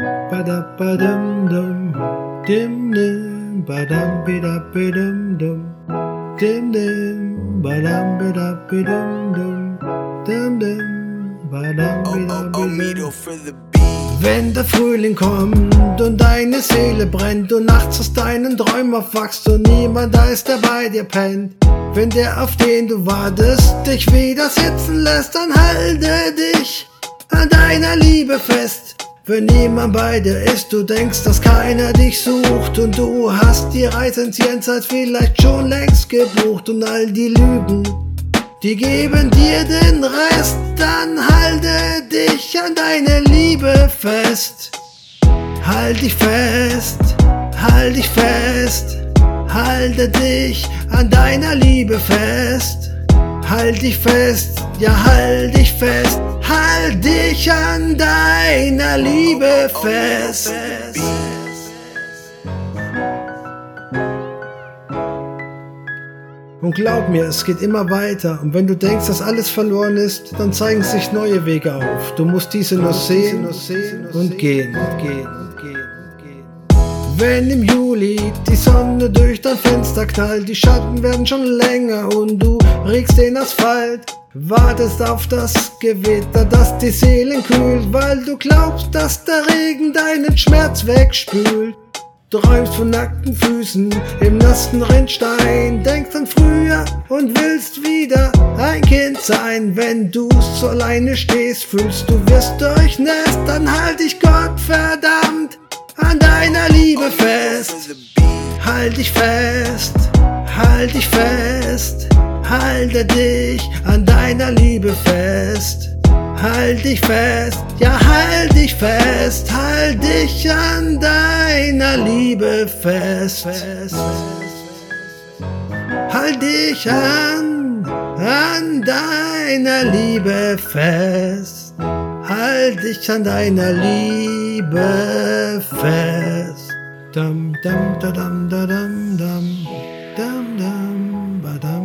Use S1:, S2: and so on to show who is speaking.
S1: Badam, badam, dum. Dim, dim, badam, bidam, bidam, dum. Dim, dim, badam, bidam, bidam, dum. Dim, dim, badam, bidam, bidam.
S2: for the beat.
S1: Wenn der Frühling kommt und deine Seele brennt und nachts aus deinen Träumen aufwachst und niemand da ist, der bei dir pennt. Wenn der, auf den du wartest, dich wieder sitzen lässt, dann halte dich an deiner Liebe fest. Wenn niemand bei dir ist, du denkst, dass keiner dich sucht und du hast die Reise ins Jenseits vielleicht schon längst gebucht und all die Lügen, die geben dir den Rest, dann halte dich an deine Liebe fest. Halt dich fest, halt dich fest, halte dich an deiner Liebe fest. Halt dich fest, ja halt dich fest, halt dich an deiner Liebe fest. Und glaub mir, es geht immer weiter. Und wenn du denkst, dass alles verloren ist, dann zeigen sich neue Wege auf. Du musst diese nur sehen und gehen und gehen Wenn im Juli die Sonne durch dein Fenster knallt, die Schatten werden schon länger und du regst den Asphalt. Wartest auf das Gewitter, das die Seelen kühlt, weil du glaubst, dass der Regen deinen Schmerz wegspült. Träumst von nackten Füßen im nassen Rindstein, denkst an früher und willst wieder ein Kind sein. Wenn du so alleine stehst, fühlst du wirst durchnässt, dann halt dich Gott verdammt an deiner Liebe fest. Halt dich fest, halt dich fest, halte dich an deiner Liebe fest. Halt dich fest, ja halt dich fest, halt dich an deiner Liebe fest. Halt dich an, an deiner Liebe fest. Halt dich an deiner Liebe fest. Dum dum da dum da dum dum dum dum ba dum